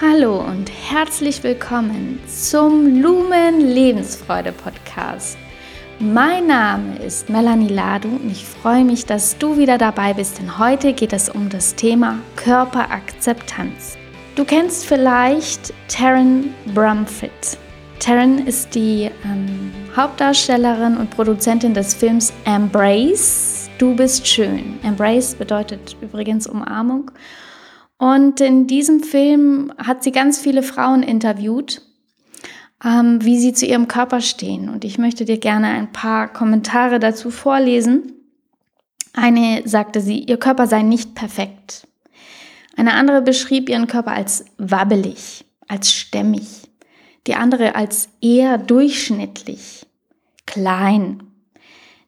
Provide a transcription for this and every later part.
Hallo und herzlich willkommen zum Lumen Lebensfreude Podcast. Mein Name ist Melanie Ladu und ich freue mich, dass du wieder dabei bist, denn heute geht es um das Thema Körperakzeptanz. Du kennst vielleicht Taryn Brumfitt. Taryn ist die ähm, Hauptdarstellerin und Produzentin des Films Embrace. Du bist schön. Embrace bedeutet übrigens Umarmung. Und in diesem Film hat sie ganz viele Frauen interviewt, ähm, wie sie zu ihrem Körper stehen. Und ich möchte dir gerne ein paar Kommentare dazu vorlesen. Eine sagte sie, ihr Körper sei nicht perfekt. Eine andere beschrieb ihren Körper als wabbelig, als stämmig. Die andere als eher durchschnittlich, klein,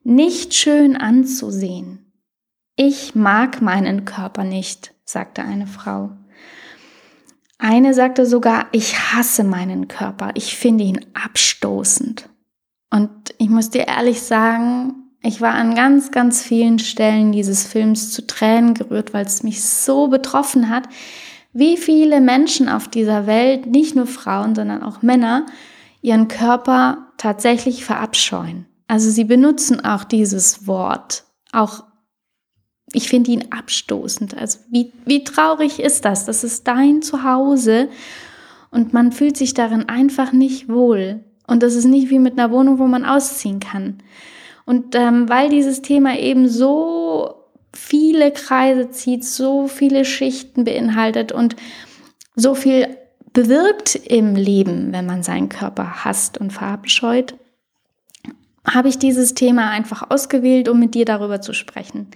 nicht schön anzusehen. Ich mag meinen Körper nicht sagte eine Frau. Eine sagte sogar, ich hasse meinen Körper, ich finde ihn abstoßend. Und ich muss dir ehrlich sagen, ich war an ganz, ganz vielen Stellen dieses Films zu Tränen gerührt, weil es mich so betroffen hat, wie viele Menschen auf dieser Welt, nicht nur Frauen, sondern auch Männer, ihren Körper tatsächlich verabscheuen. Also sie benutzen auch dieses Wort, auch ich finde ihn abstoßend. Also wie, wie traurig ist das? Das ist dein Zuhause und man fühlt sich darin einfach nicht wohl. Und das ist nicht wie mit einer Wohnung, wo man ausziehen kann. Und ähm, weil dieses Thema eben so viele Kreise zieht, so viele Schichten beinhaltet und so viel bewirkt im Leben, wenn man seinen Körper hasst und verabscheut, habe ich dieses Thema einfach ausgewählt, um mit dir darüber zu sprechen.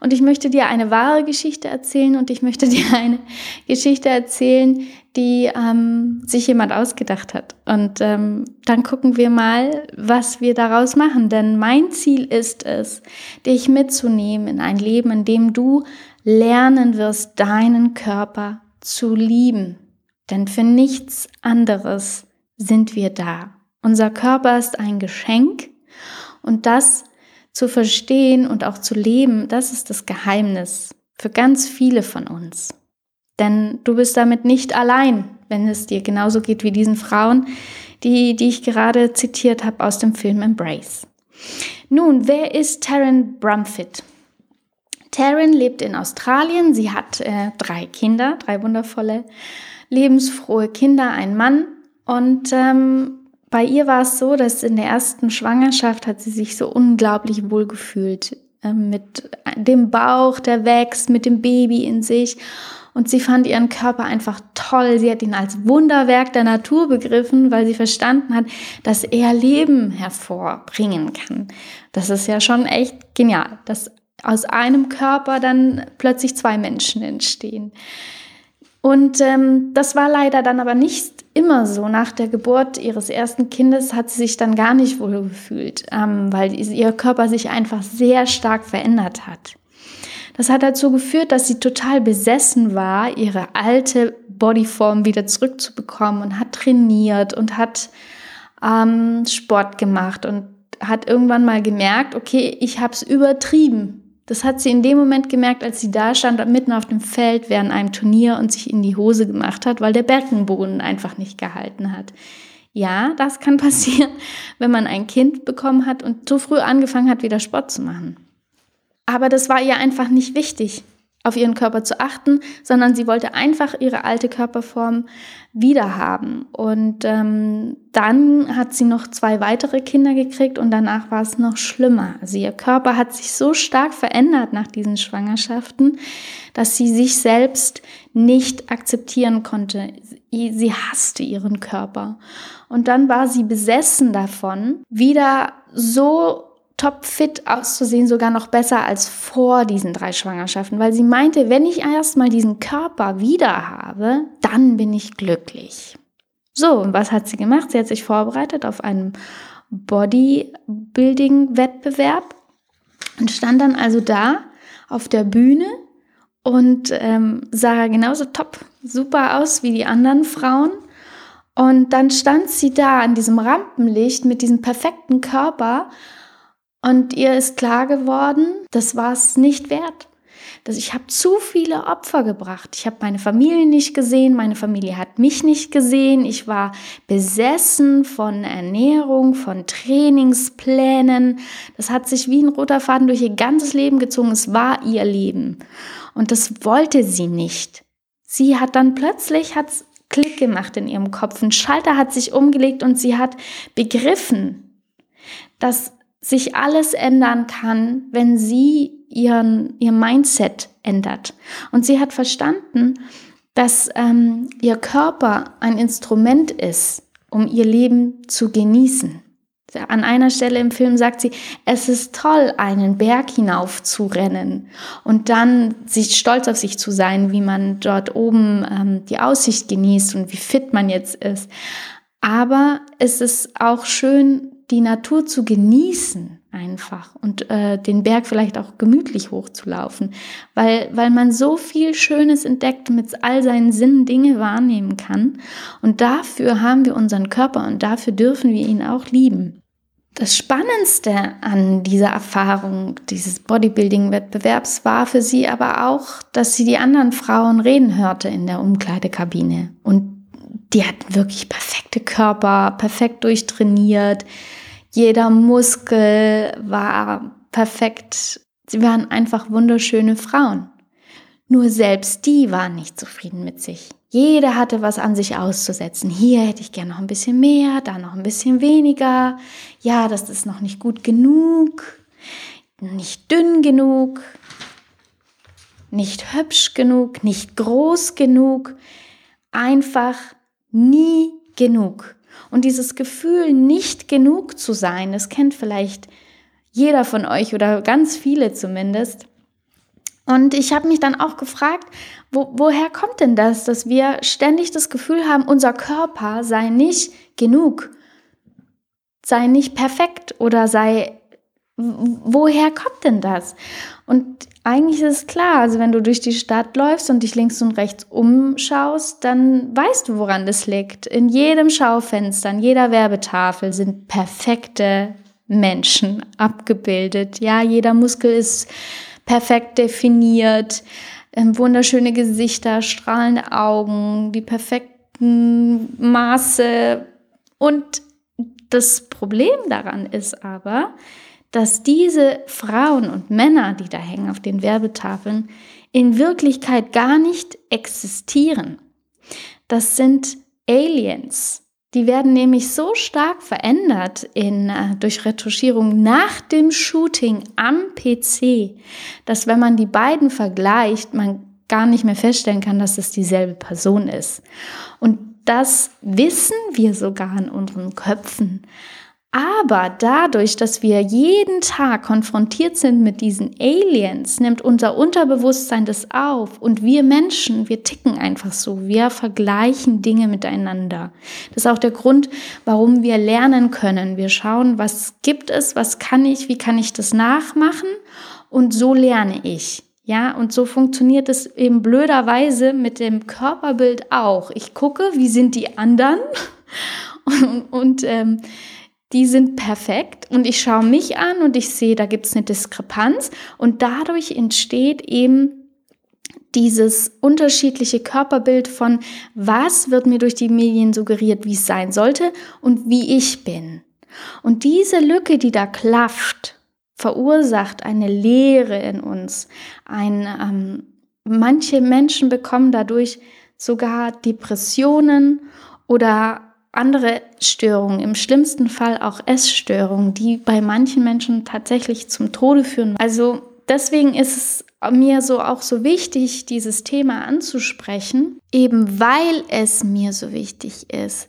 Und ich möchte dir eine wahre Geschichte erzählen und ich möchte dir eine Geschichte erzählen, die ähm, sich jemand ausgedacht hat. Und ähm, dann gucken wir mal, was wir daraus machen. Denn mein Ziel ist es, dich mitzunehmen in ein Leben, in dem du lernen wirst, deinen Körper zu lieben. Denn für nichts anderes sind wir da. Unser Körper ist ein Geschenk und das zu verstehen und auch zu leben, das ist das Geheimnis für ganz viele von uns. Denn du bist damit nicht allein, wenn es dir genauso geht wie diesen Frauen, die, die ich gerade zitiert habe aus dem Film Embrace. Nun, wer ist Taryn Brumfitt? Taryn lebt in Australien. Sie hat äh, drei Kinder, drei wundervolle, lebensfrohe Kinder, einen Mann. Und ähm, bei ihr war es so, dass in der ersten Schwangerschaft hat sie sich so unglaublich wohl gefühlt äh, mit dem Bauch, der wächst, mit dem Baby in sich. Und sie fand ihren Körper einfach toll. Sie hat ihn als Wunderwerk der Natur begriffen, weil sie verstanden hat, dass er Leben hervorbringen kann. Das ist ja schon echt genial, dass aus einem Körper dann plötzlich zwei Menschen entstehen. Und ähm, das war leider dann aber nicht immer so. Nach der Geburt ihres ersten Kindes hat sie sich dann gar nicht wohl gefühlt, ähm, weil ihr Körper sich einfach sehr stark verändert hat. Das hat dazu geführt, dass sie total besessen war, ihre alte Bodyform wieder zurückzubekommen und hat trainiert und hat ähm, Sport gemacht und hat irgendwann mal gemerkt, okay, ich habe es übertrieben. Das hat sie in dem Moment gemerkt, als sie da stand, mitten auf dem Feld während einem Turnier und sich in die Hose gemacht hat, weil der Beckenboden einfach nicht gehalten hat. Ja, das kann passieren, wenn man ein Kind bekommen hat und zu früh angefangen hat, wieder Sport zu machen. Aber das war ihr einfach nicht wichtig auf ihren Körper zu achten, sondern sie wollte einfach ihre alte Körperform wiederhaben. Und ähm, dann hat sie noch zwei weitere Kinder gekriegt und danach war es noch schlimmer. Also ihr Körper hat sich so stark verändert nach diesen Schwangerschaften, dass sie sich selbst nicht akzeptieren konnte. Sie hasste ihren Körper. Und dann war sie besessen davon, wieder so topfit auszusehen, sogar noch besser als vor diesen drei Schwangerschaften, weil sie meinte, wenn ich erstmal diesen Körper wieder habe, dann bin ich glücklich. So, und was hat sie gemacht? Sie hat sich vorbereitet auf einen Bodybuilding-Wettbewerb und stand dann also da auf der Bühne und ähm, sah genauso top, super aus wie die anderen Frauen. Und dann stand sie da an diesem Rampenlicht mit diesem perfekten Körper und ihr ist klar geworden, das war es nicht wert. dass ich habe zu viele Opfer gebracht. Ich habe meine Familie nicht gesehen, meine Familie hat mich nicht gesehen. Ich war besessen von Ernährung, von Trainingsplänen. Das hat sich wie ein roter Faden durch ihr ganzes Leben gezogen. Es war ihr Leben. Und das wollte sie nicht. Sie hat dann plötzlich hat's Klick gemacht in ihrem Kopf. Ein Schalter hat sich umgelegt und sie hat begriffen, dass sich alles ändern kann, wenn sie ihren, ihr Mindset ändert. Und sie hat verstanden, dass ähm, ihr Körper ein Instrument ist, um ihr Leben zu genießen. An einer Stelle im Film sagt sie, es ist toll, einen Berg hinauf zu rennen und dann sich stolz auf sich zu sein, wie man dort oben ähm, die Aussicht genießt und wie fit man jetzt ist. Aber es ist auch schön, die Natur zu genießen einfach und äh, den Berg vielleicht auch gemütlich hochzulaufen, weil, weil man so viel Schönes entdeckt mit all seinen Sinnen Dinge wahrnehmen kann. Und dafür haben wir unseren Körper und dafür dürfen wir ihn auch lieben. Das Spannendste an dieser Erfahrung dieses Bodybuilding-Wettbewerbs war für sie aber auch, dass sie die anderen Frauen reden hörte in der Umkleidekabine. Und die hatten wirklich perfekte Körper, perfekt durchtrainiert. Jeder Muskel war perfekt. Sie waren einfach wunderschöne Frauen. Nur selbst die waren nicht zufrieden mit sich. Jeder hatte was an sich auszusetzen. Hier hätte ich gern noch ein bisschen mehr, da noch ein bisschen weniger. Ja, das ist noch nicht gut genug, nicht dünn genug, nicht hübsch genug, nicht groß genug. Einfach nie genug. Und dieses Gefühl, nicht genug zu sein, das kennt vielleicht jeder von euch oder ganz viele zumindest. Und ich habe mich dann auch gefragt, wo, woher kommt denn das, dass wir ständig das Gefühl haben, unser Körper sei nicht genug, sei nicht perfekt oder sei, woher kommt denn das? Und eigentlich ist es klar, also wenn du durch die Stadt läufst und dich links und rechts umschaust, dann weißt du, woran das liegt. In jedem Schaufenster, an jeder Werbetafel sind perfekte Menschen abgebildet. Ja, jeder Muskel ist perfekt definiert, ähm, wunderschöne Gesichter, strahlende Augen, die perfekten Maße. Und das Problem daran ist aber, dass diese Frauen und Männer, die da hängen auf den Werbetafeln, in Wirklichkeit gar nicht existieren. Das sind Aliens. Die werden nämlich so stark verändert in, äh, durch Retuschierung nach dem Shooting am PC, dass wenn man die beiden vergleicht, man gar nicht mehr feststellen kann, dass es dieselbe Person ist. Und das wissen wir sogar in unseren Köpfen. Aber dadurch, dass wir jeden Tag konfrontiert sind mit diesen Aliens, nimmt unser Unterbewusstsein das auf. Und wir Menschen, wir ticken einfach so. Wir vergleichen Dinge miteinander. Das ist auch der Grund, warum wir lernen können. Wir schauen, was gibt es, was kann ich, wie kann ich das nachmachen. Und so lerne ich. Ja, und so funktioniert es eben blöderweise mit dem Körperbild auch. Ich gucke, wie sind die anderen? und, und ähm, die sind perfekt und ich schaue mich an und ich sehe, da gibt es eine Diskrepanz und dadurch entsteht eben dieses unterschiedliche Körperbild von, was wird mir durch die Medien suggeriert, wie es sein sollte und wie ich bin. Und diese Lücke, die da klafft, verursacht eine Leere in uns. Ein, ähm, manche Menschen bekommen dadurch sogar Depressionen oder andere Störungen, im schlimmsten Fall auch Essstörungen, die bei manchen Menschen tatsächlich zum Tode führen. Also deswegen ist es mir so auch so wichtig, dieses Thema anzusprechen, eben weil es mir so wichtig ist,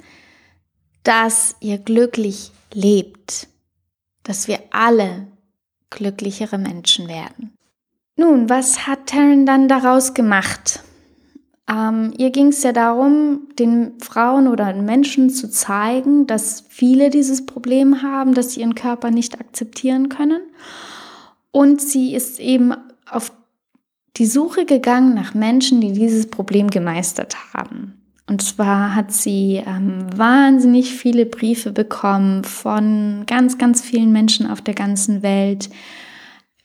dass ihr glücklich lebt, dass wir alle glücklichere Menschen werden. Nun, was hat Taryn dann daraus gemacht? Ähm, ihr ging es ja darum, den Frauen oder den Menschen zu zeigen, dass viele dieses Problem haben, dass sie ihren Körper nicht akzeptieren können. Und sie ist eben auf die Suche gegangen nach Menschen, die dieses Problem gemeistert haben. Und zwar hat sie ähm, wahnsinnig viele Briefe bekommen von ganz, ganz vielen Menschen auf der ganzen Welt,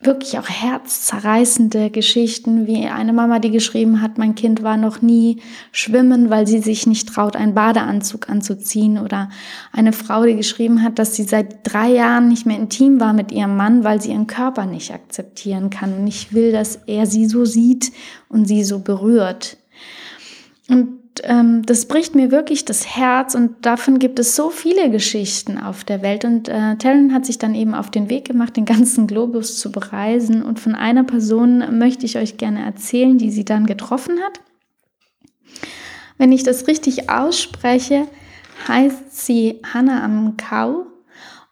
wirklich auch herzzerreißende Geschichten, wie eine Mama, die geschrieben hat, mein Kind war noch nie schwimmen, weil sie sich nicht traut, einen Badeanzug anzuziehen. Oder eine Frau, die geschrieben hat, dass sie seit drei Jahren nicht mehr intim war mit ihrem Mann, weil sie ihren Körper nicht akzeptieren kann und nicht will, dass er sie so sieht und sie so berührt. Und ähm, das bricht mir wirklich das Herz und davon gibt es so viele Geschichten auf der Welt. Und äh, Taryn hat sich dann eben auf den Weg gemacht, den ganzen Globus zu bereisen. Und von einer Person möchte ich euch gerne erzählen, die sie dann getroffen hat. Wenn ich das richtig ausspreche, heißt sie Hannah Amkau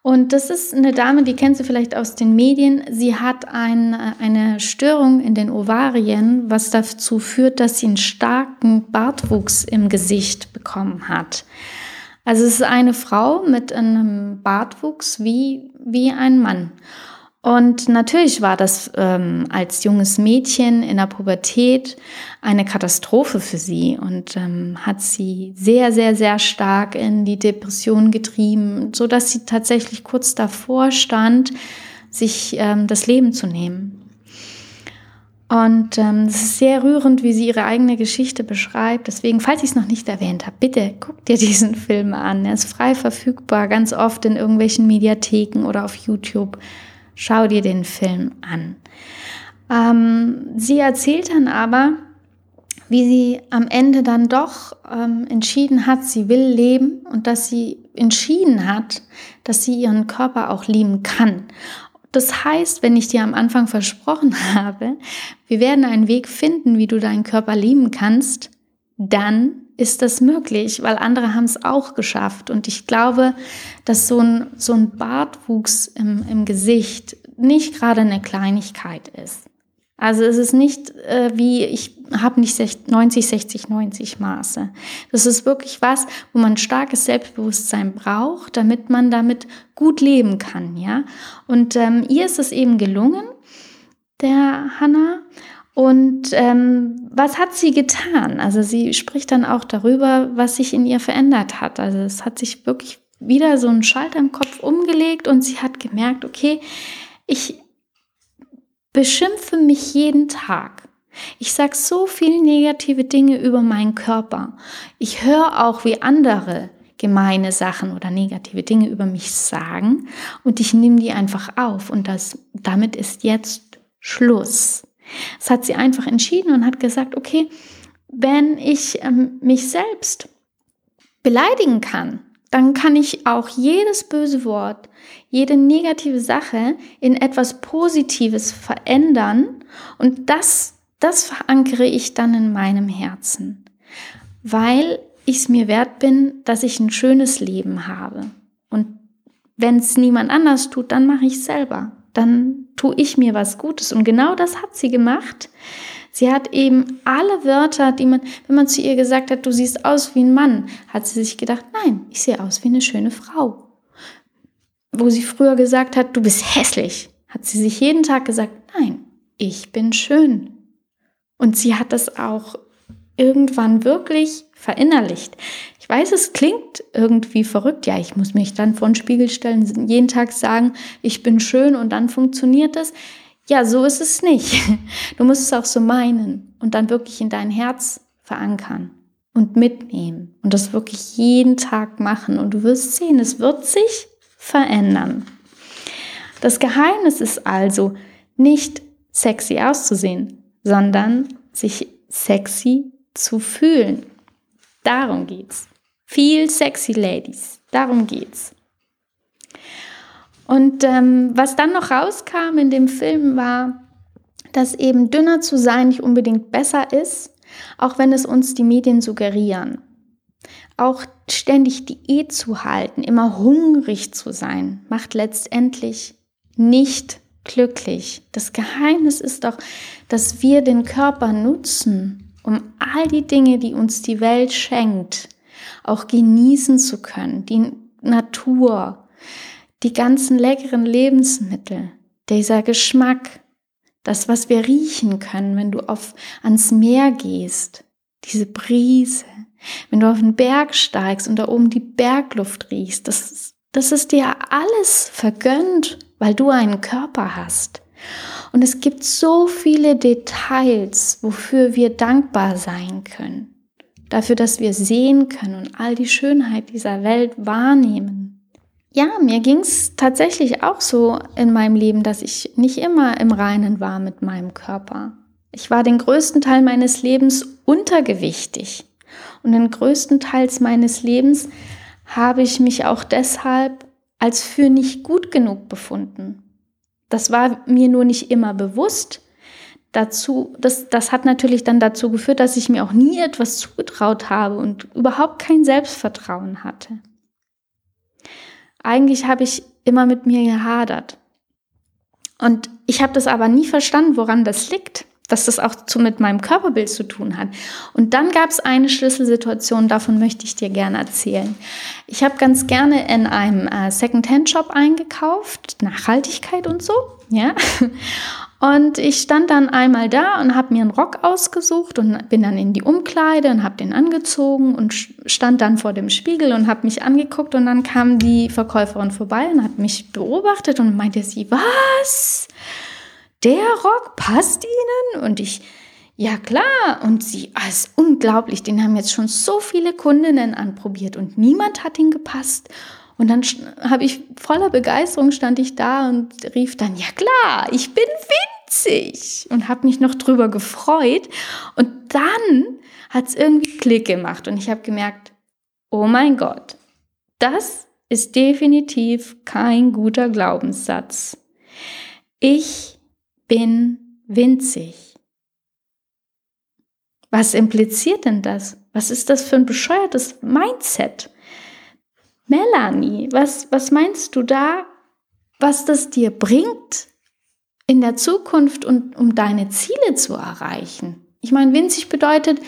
und das ist eine Dame, die kennst du vielleicht aus den Medien. Sie hat ein, eine Störung in den Ovarien, was dazu führt, dass sie einen starken Bartwuchs im Gesicht bekommen hat. Also es ist eine Frau mit einem Bartwuchs wie, wie ein Mann. Und natürlich war das ähm, als junges Mädchen in der Pubertät eine Katastrophe für sie und ähm, hat sie sehr, sehr, sehr stark in die Depression getrieben, so dass sie tatsächlich kurz davor stand, sich ähm, das Leben zu nehmen. Und ähm, es ist sehr rührend, wie sie ihre eigene Geschichte beschreibt. Deswegen, falls ich es noch nicht erwähnt habe, bitte guck dir diesen Film an. Er ist frei verfügbar, ganz oft in irgendwelchen Mediatheken oder auf YouTube. Schau dir den Film an. Ähm, sie erzählt dann aber, wie sie am Ende dann doch ähm, entschieden hat, sie will leben und dass sie entschieden hat, dass sie ihren Körper auch lieben kann. Das heißt, wenn ich dir am Anfang versprochen habe, wir werden einen Weg finden, wie du deinen Körper lieben kannst, dann ist das möglich, weil andere haben es auch geschafft. Und ich glaube, dass so ein, so ein Bartwuchs im, im Gesicht nicht gerade eine Kleinigkeit ist. Also es ist nicht äh, wie, ich habe nicht 90, 60, 90 Maße. Das ist wirklich was, wo man starkes Selbstbewusstsein braucht, damit man damit gut leben kann. ja. Und ähm, ihr ist es eben gelungen, der Hanna. Und ähm, was hat sie getan? Also sie spricht dann auch darüber, was sich in ihr verändert hat. Also es hat sich wirklich wieder so ein Schalter im Kopf umgelegt und sie hat gemerkt, okay, ich beschimpfe mich jeden Tag. Ich sage so viele negative Dinge über meinen Körper. Ich höre auch, wie andere gemeine Sachen oder negative Dinge über mich sagen und ich nehme die einfach auf und das, damit ist jetzt Schluss. Das hat sie einfach entschieden und hat gesagt, okay, wenn ich ähm, mich selbst beleidigen kann, dann kann ich auch jedes böse Wort, jede negative Sache in etwas Positives verändern und das, das verankere ich dann in meinem Herzen, weil ich es mir wert bin, dass ich ein schönes Leben habe. Und wenn es niemand anders tut, dann mache ich es selber dann tue ich mir was Gutes. Und genau das hat sie gemacht. Sie hat eben alle Wörter, die man, wenn man zu ihr gesagt hat, du siehst aus wie ein Mann, hat sie sich gedacht, nein, ich sehe aus wie eine schöne Frau. Wo sie früher gesagt hat, du bist hässlich, hat sie sich jeden Tag gesagt, nein, ich bin schön. Und sie hat das auch irgendwann wirklich verinnerlicht weiß, es klingt irgendwie verrückt. Ja, ich muss mich dann vor den Spiegel stellen, jeden Tag sagen, ich bin schön und dann funktioniert es. Ja, so ist es nicht. Du musst es auch so meinen und dann wirklich in dein Herz verankern und mitnehmen und das wirklich jeden Tag machen und du wirst sehen, es wird sich verändern. Das Geheimnis ist also nicht sexy auszusehen, sondern sich sexy zu fühlen. Darum geht's. Viel sexy Ladies. Darum geht's. Und ähm, was dann noch rauskam in dem Film war, dass eben dünner zu sein nicht unbedingt besser ist, auch wenn es uns die Medien suggerieren. Auch ständig Diät zu halten, immer hungrig zu sein, macht letztendlich nicht glücklich. Das Geheimnis ist doch, dass wir den Körper nutzen, um all die Dinge, die uns die Welt schenkt, auch genießen zu können, die Natur, die ganzen leckeren Lebensmittel, dieser Geschmack, das, was wir riechen können, wenn du auf, ans Meer gehst, diese Brise, wenn du auf den Berg steigst und da oben die Bergluft riechst, das, das ist dir alles vergönnt, weil du einen Körper hast. Und es gibt so viele Details, wofür wir dankbar sein können. Dafür, dass wir sehen können und all die Schönheit dieser Welt wahrnehmen. Ja, mir ging es tatsächlich auch so in meinem Leben, dass ich nicht immer im Reinen war mit meinem Körper. Ich war den größten Teil meines Lebens untergewichtig. Und den größten Teil meines Lebens habe ich mich auch deshalb als für nicht gut genug befunden. Das war mir nur nicht immer bewusst. Dazu, das, das hat natürlich dann dazu geführt, dass ich mir auch nie etwas zugetraut habe und überhaupt kein Selbstvertrauen hatte. Eigentlich habe ich immer mit mir gehadert. Und ich habe das aber nie verstanden, woran das liegt dass das auch zu, mit meinem Körperbild zu tun hat. Und dann gab es eine Schlüsselsituation, davon möchte ich dir gerne erzählen. Ich habe ganz gerne in einem äh, Second-Hand-Shop eingekauft, Nachhaltigkeit und so, ja. Und ich stand dann einmal da und habe mir einen Rock ausgesucht und bin dann in die Umkleide und habe den angezogen und stand dann vor dem Spiegel und habe mich angeguckt und dann kam die Verkäuferin vorbei und hat mich beobachtet und meinte sie, was? Der Rock passt Ihnen? Und ich, ja klar. Und sie, ah, ist unglaublich, den haben jetzt schon so viele Kundinnen anprobiert und niemand hat ihn gepasst. Und dann habe ich voller Begeisterung stand ich da und rief dann, ja klar, ich bin winzig und habe mich noch drüber gefreut. Und dann hat es irgendwie Klick gemacht und ich habe gemerkt, oh mein Gott, das ist definitiv kein guter Glaubenssatz. Ich bin winzig. Was impliziert denn das? Was ist das für ein bescheuertes Mindset? Melanie, was, was meinst du da, was das dir bringt in der Zukunft und um deine Ziele zu erreichen? Ich meine, winzig bedeutet,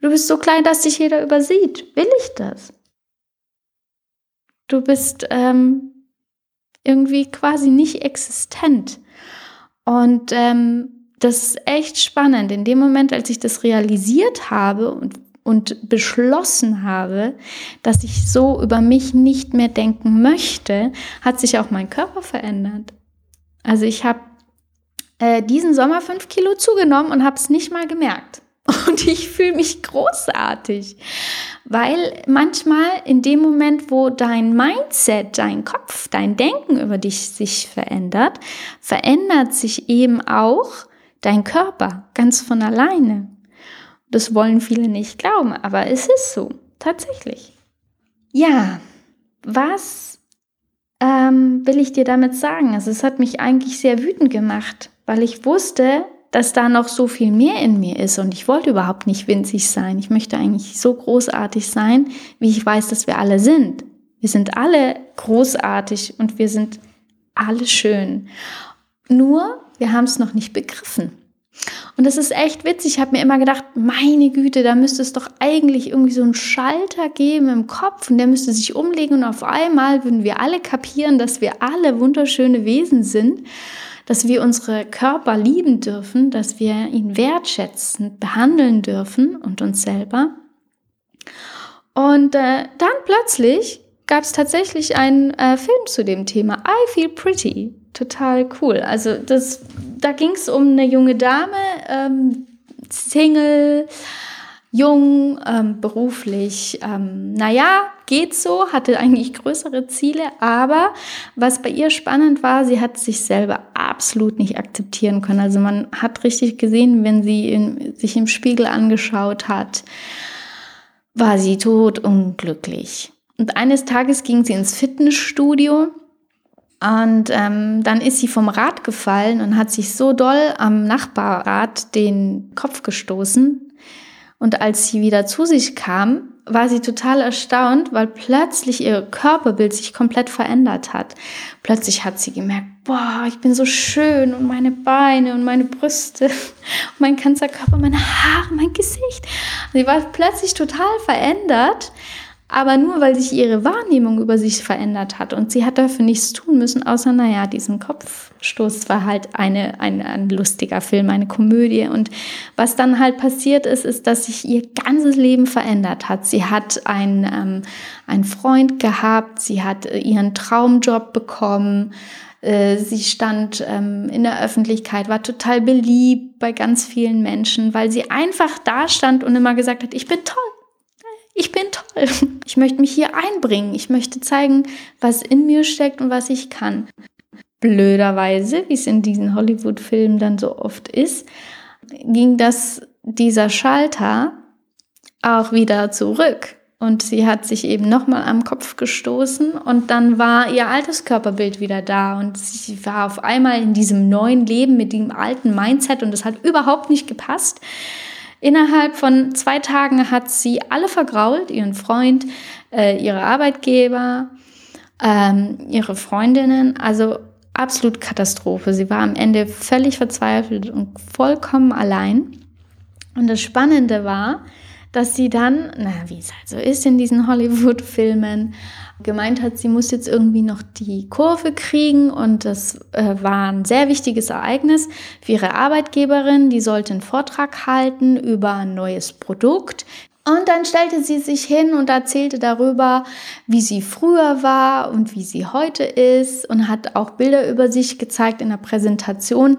du bist so klein, dass dich jeder übersieht. Will ich das? Du bist ähm, irgendwie quasi nicht existent. Und ähm, das ist echt spannend. In dem Moment, als ich das realisiert habe und, und beschlossen habe, dass ich so über mich nicht mehr denken möchte, hat sich auch mein Körper verändert. Also ich habe äh, diesen Sommer fünf Kilo zugenommen und habe es nicht mal gemerkt. Und ich fühle mich großartig, weil manchmal in dem Moment, wo dein Mindset, dein Kopf, dein Denken über dich sich verändert, verändert sich eben auch dein Körper ganz von alleine. Das wollen viele nicht glauben, aber es ist so, tatsächlich. Ja, was ähm, will ich dir damit sagen? Also es hat mich eigentlich sehr wütend gemacht, weil ich wusste, dass da noch so viel mehr in mir ist und ich wollte überhaupt nicht winzig sein. Ich möchte eigentlich so großartig sein, wie ich weiß, dass wir alle sind. Wir sind alle großartig und wir sind alle schön. Nur, wir haben es noch nicht begriffen. Und das ist echt witzig. Ich habe mir immer gedacht, meine Güte, da müsste es doch eigentlich irgendwie so einen Schalter geben im Kopf und der müsste sich umlegen und auf einmal würden wir alle kapieren, dass wir alle wunderschöne Wesen sind dass wir unsere Körper lieben dürfen, dass wir ihn wertschätzend behandeln dürfen und uns selber. Und äh, dann plötzlich gab es tatsächlich einen äh, Film zu dem Thema I Feel Pretty. Total cool. Also das, da ging es um eine junge Dame, ähm, Single, jung, ähm, beruflich, ähm, naja, geht so, hatte eigentlich größere Ziele, aber was bei ihr spannend war, sie hat sich selber absolut nicht akzeptieren können. Also man hat richtig gesehen, wenn sie in, sich im Spiegel angeschaut hat, war sie tot unglücklich. Und eines Tages ging sie ins Fitnessstudio und ähm, dann ist sie vom Rad gefallen und hat sich so doll am Nachbarrad den Kopf gestoßen, und als sie wieder zu sich kam, war sie total erstaunt, weil plötzlich ihr Körperbild sich komplett verändert hat. Plötzlich hat sie gemerkt, boah, ich bin so schön und meine Beine und meine Brüste und mein ganzer Körper, meine Haare, mein Gesicht. Sie war plötzlich total verändert Aber nur weil sich ihre Wahrnehmung über sich verändert hat und sie hat dafür nichts tun müssen, außer, naja, diesen Kopfstoß war halt eine, ein, ein lustiger Film, eine Komödie. Und was dann halt passiert ist, ist, dass sich ihr ganzes Leben verändert hat. Sie hat einen, ähm, einen Freund gehabt, sie hat äh, ihren Traumjob bekommen, äh, Sie stand ähm, in der Öffentlichkeit, war total beliebt bei ganz vielen Menschen, weil sie einfach da stand und immer gesagt hat, ich bin toll, ich bin toll. Ich möchte mich hier einbringen. Ich möchte zeigen, was in mir steckt und was ich kann. Blöderweise, wie es in diesen Hollywood-Filmen dann so oft ist, ging das, dieser Schalter auch wieder zurück. Und sie hat sich eben nochmal am Kopf gestoßen und dann war ihr altes Körperbild wieder da und sie war auf einmal in diesem neuen Leben mit dem alten Mindset und das hat überhaupt nicht gepasst. Innerhalb von zwei Tagen hat sie alle vergrault, ihren Freund, äh, ihre Arbeitgeber, ähm, ihre Freundinnen. Also absolut Katastrophe. Sie war am Ende völlig verzweifelt und vollkommen allein. Und das Spannende war, dass sie dann, na, wie es halt so ist in diesen Hollywood-Filmen, gemeint hat, sie muss jetzt irgendwie noch die Kurve kriegen und das äh, war ein sehr wichtiges Ereignis für ihre Arbeitgeberin. Die sollte einen Vortrag halten über ein neues Produkt. Und dann stellte sie sich hin und erzählte darüber, wie sie früher war und wie sie heute ist und hat auch Bilder über sich gezeigt in der Präsentation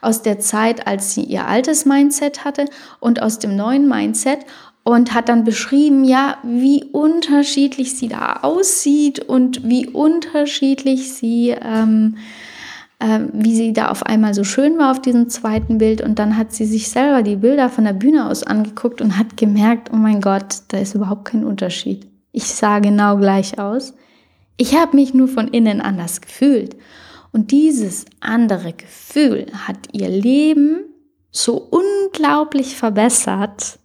aus der Zeit, als sie ihr altes Mindset hatte und aus dem neuen Mindset und hat dann beschrieben, ja, wie unterschiedlich sie da aussieht und wie unterschiedlich sie, ähm, äh, wie sie da auf einmal so schön war auf diesem zweiten Bild. Und dann hat sie sich selber die Bilder von der Bühne aus angeguckt und hat gemerkt, oh mein Gott, da ist überhaupt kein Unterschied. Ich sah genau gleich aus. Ich habe mich nur von innen anders gefühlt. Und dieses andere Gefühl hat ihr Leben so unglaublich verbessert,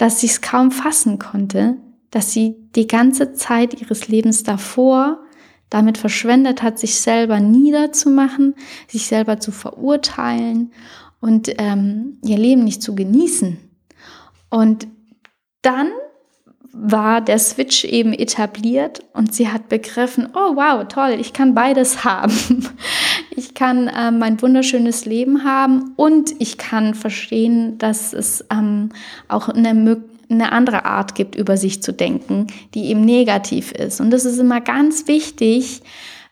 dass sie es kaum fassen konnte, dass sie die ganze Zeit ihres Lebens davor damit verschwendet hat, sich selber niederzumachen, sich selber zu verurteilen und ähm, ihr Leben nicht zu genießen. Und dann war der Switch eben etabliert und sie hat begriffen, oh wow, toll, ich kann beides haben. Ich kann äh, mein wunderschönes Leben haben und ich kann verstehen, dass es ähm, auch eine, eine andere Art gibt, über sich zu denken, die eben negativ ist. Und das ist immer ganz wichtig,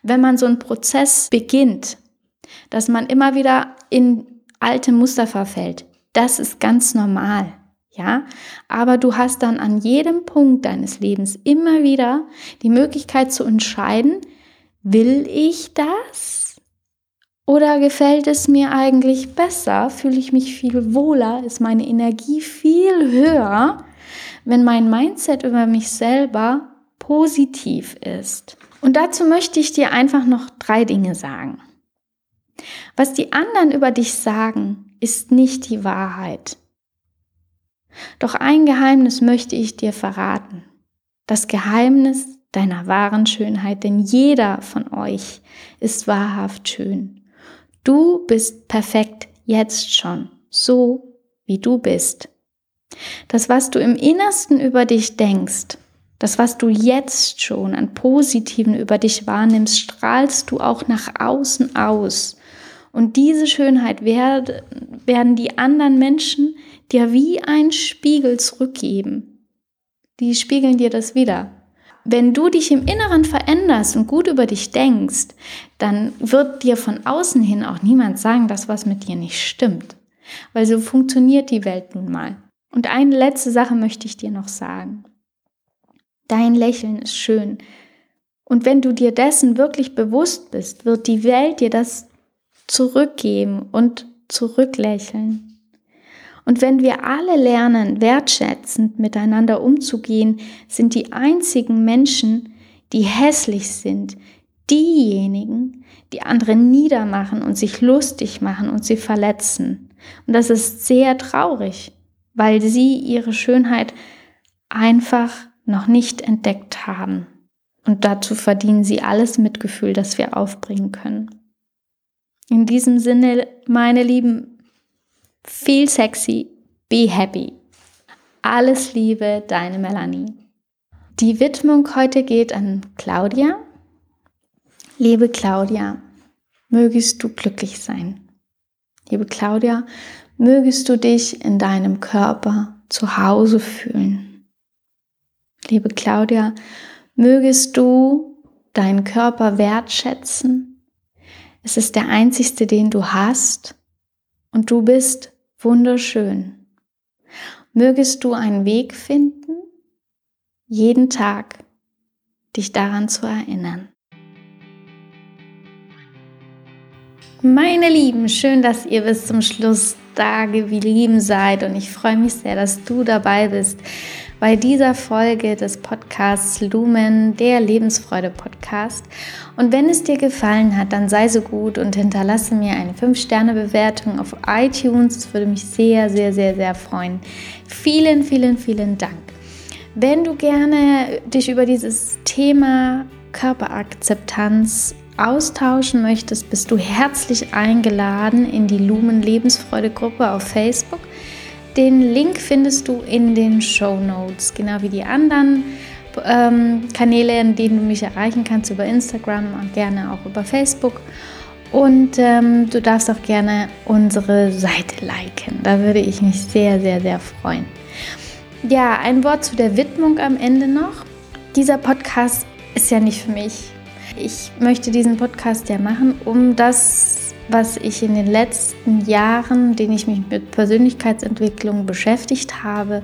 wenn man so einen Prozess beginnt, dass man immer wieder in alte Muster verfällt. Das ist ganz normal. Ja, aber du hast dann an jedem Punkt deines Lebens immer wieder die Möglichkeit zu entscheiden, will ich das? Oder gefällt es mir eigentlich besser? Fühle ich mich viel wohler? Ist meine Energie viel höher, wenn mein Mindset über mich selber positiv ist? Und dazu möchte ich dir einfach noch drei Dinge sagen. Was die anderen über dich sagen, ist nicht die Wahrheit. Doch ein Geheimnis möchte ich dir verraten. Das Geheimnis deiner wahren Schönheit, denn jeder von euch ist wahrhaft schön. Du bist perfekt jetzt schon, so wie du bist. Das, was du im Innersten über dich denkst, das, was du jetzt schon an Positiven über dich wahrnimmst, strahlst du auch nach außen aus. Und diese Schönheit werden die anderen Menschen dir wie ein Spiegel zurückgeben. Die spiegeln dir das wieder. Wenn du dich im Inneren veränderst und gut über dich denkst, dann wird dir von außen hin auch niemand sagen, dass was mit dir nicht stimmt. Weil so funktioniert die Welt nun mal. Und eine letzte Sache möchte ich dir noch sagen. Dein Lächeln ist schön. Und wenn du dir dessen wirklich bewusst bist, wird die Welt dir das zurückgeben und zurücklächeln. Und wenn wir alle lernen, wertschätzend miteinander umzugehen, sind die einzigen Menschen, die hässlich sind, diejenigen, die andere niedermachen und sich lustig machen und sie verletzen. Und das ist sehr traurig, weil sie ihre Schönheit einfach noch nicht entdeckt haben. Und dazu verdienen sie alles Mitgefühl, das wir aufbringen können. In diesem Sinne, meine Lieben, Feel sexy, be happy. Alles Liebe, deine Melanie. Die Widmung heute geht an Claudia. Liebe Claudia, mögest du glücklich sein. Liebe Claudia, mögest du dich in deinem Körper zu Hause fühlen. Liebe Claudia, mögest du deinen Körper wertschätzen. Es ist der einzigste, den du hast und du bist wunderschön. Mögest du einen Weg finden, jeden Tag dich daran zu erinnern. Meine Lieben, schön, dass ihr bis zum Schluss da geblieben seid und ich freue mich sehr, dass du dabei bist bei dieser Folge des Podcasts Lumen, der Lebensfreude Podcast. Und wenn es dir gefallen hat, dann sei so gut und hinterlasse mir eine 5-Sterne-Bewertung auf iTunes. Das würde mich sehr, sehr, sehr, sehr freuen. Vielen, vielen, vielen Dank. Wenn du gerne dich über dieses Thema Körperakzeptanz austauschen möchtest, bist du herzlich eingeladen in die Lumen Lebensfreude Gruppe auf Facebook. Den Link findest du in den Show Notes, genau wie die anderen ähm, Kanäle, in denen du mich erreichen kannst, über Instagram und gerne auch über Facebook. Und ähm, du darfst auch gerne unsere Seite liken. Da würde ich mich sehr, sehr, sehr freuen. Ja, ein Wort zu der Widmung am Ende noch. Dieser Podcast ist ja nicht für mich ich möchte diesen Podcast ja machen, um das, was ich in den letzten Jahren, den ich mich mit Persönlichkeitsentwicklung beschäftigt habe,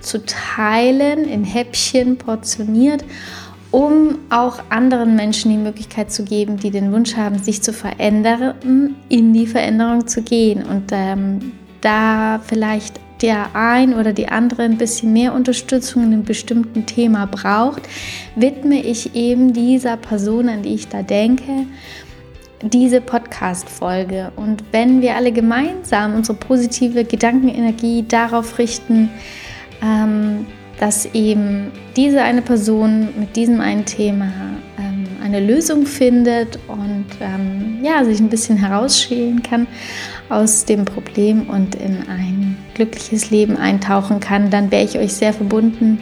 zu teilen, in Häppchen portioniert, um auch anderen Menschen die Möglichkeit zu geben, die den Wunsch haben, sich zu verändern, in die Veränderung zu gehen. Und ähm, da vielleicht der ein oder die andere ein bisschen mehr Unterstützung in einem bestimmten Thema braucht, widme ich eben dieser Person, an die ich da denke, diese Podcast-Folge. Und wenn wir alle gemeinsam unsere positive Gedankenenergie darauf richten, ähm, dass eben diese eine Person mit diesem einen Thema ähm, eine Lösung findet und ähm, ja, sich ein bisschen herausschälen kann aus dem Problem und in ein glückliches Leben eintauchen kann, dann wäre ich euch sehr verbunden,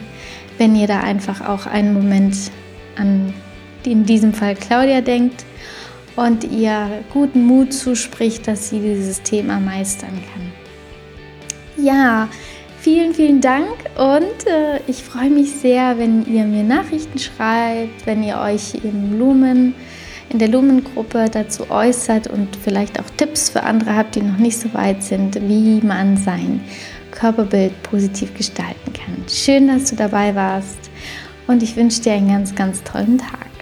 wenn ihr da einfach auch einen Moment an in diesem Fall Claudia denkt und ihr guten Mut zuspricht, dass sie dieses Thema meistern kann. Ja, vielen, vielen Dank und äh, ich freue mich sehr, wenn ihr mir Nachrichten schreibt, wenn ihr euch im Lumen in der Lumengruppe dazu äußert und vielleicht auch Tipps für andere habt, die noch nicht so weit sind, wie man sein Körperbild positiv gestalten kann. Schön, dass du dabei warst und ich wünsche dir einen ganz, ganz tollen Tag.